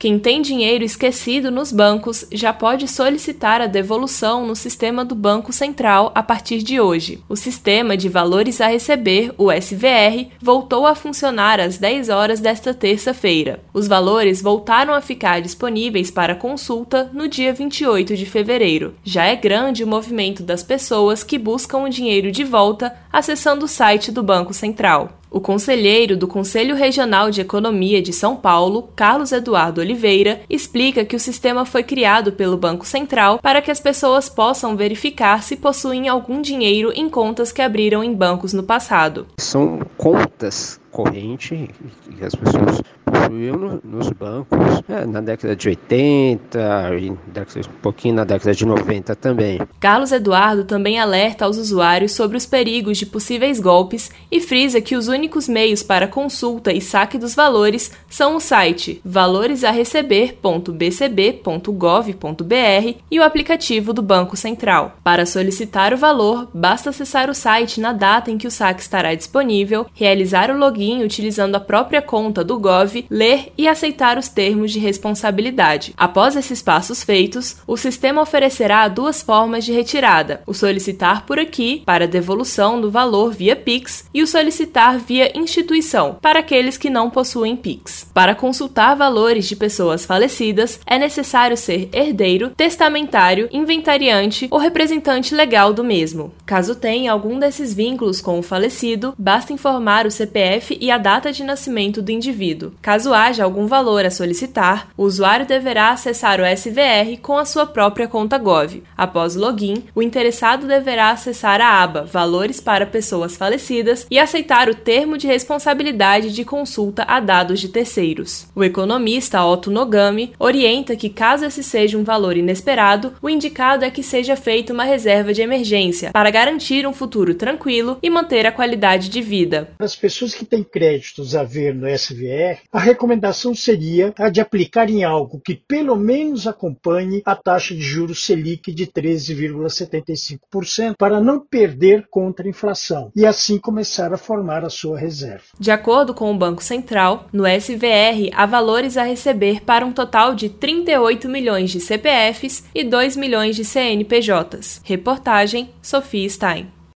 Quem tem dinheiro esquecido nos bancos já pode solicitar a devolução no sistema do Banco Central a partir de hoje. O Sistema de Valores a Receber, o SVR, voltou a funcionar às 10 horas desta terça-feira. Os valores voltaram a ficar disponíveis para consulta no dia 28 de fevereiro. Já é grande o movimento das pessoas que buscam o dinheiro de volta acessando o site do Banco Central. O conselheiro do Conselho Regional de Economia de São Paulo, Carlos Eduardo Oliveira, explica que o sistema foi criado pelo Banco Central para que as pessoas possam verificar se possuem algum dinheiro em contas que abriram em bancos no passado. São contas correntes que as pessoas possuíam no, nos bancos é, na década de 80 e um pouquinho na década de 90 também. Carlos Eduardo também alerta aos usuários sobre os perigos de possíveis golpes e frisa que os únicos meios para consulta e saque dos valores são o site valoresaReceber.bcb.gov.br e o aplicativo do Banco Central. Para solicitar o valor, basta acessar o site na data em que o saque estará disponível, realizar o login utilizando a própria conta do Gov, ler e aceitar os termos de responsabilidade. Após esses passos feitos, o sistema oferecerá duas formas de retirada: o solicitar por aqui, para devolução do valor via Pix, e o solicitar via instituição, para aqueles que não possuem Pix. Para consultar valores de pessoas falecidas, é necessário ser herdeiro, testamentário, inventariante ou representante legal do mesmo. Caso tenha algum desses vínculos com o falecido, basta informar o CPF e a data de nascimento do indivíduo. Caso haja algum valor a solicitar, o usuário deverá acessar o SVR com a sua própria conta Gov. Após o login, o interessado deverá acessar a aba Valores para pessoas falecidas e aceitar o termo de responsabilidade de consulta a dados de terceiros. O economista Otto Nogami orienta que, caso esse seja um valor inesperado, o indicado é que seja feita uma reserva de emergência para garantir um futuro tranquilo e manter a qualidade de vida. As pessoas que têm créditos a ver no SVR, a recomendação seria a de aplicar em algo que pelo menos acompanhe a taxa de juros Selic de 13,75% para não perder contra a inflação e assim começar a formar a sua reserva. De acordo com o Banco Central, no SVR há valores a receber para um total de 38 milhões de CPFs e 2 milhões de CNPJs. Reportagem Sofia Stein.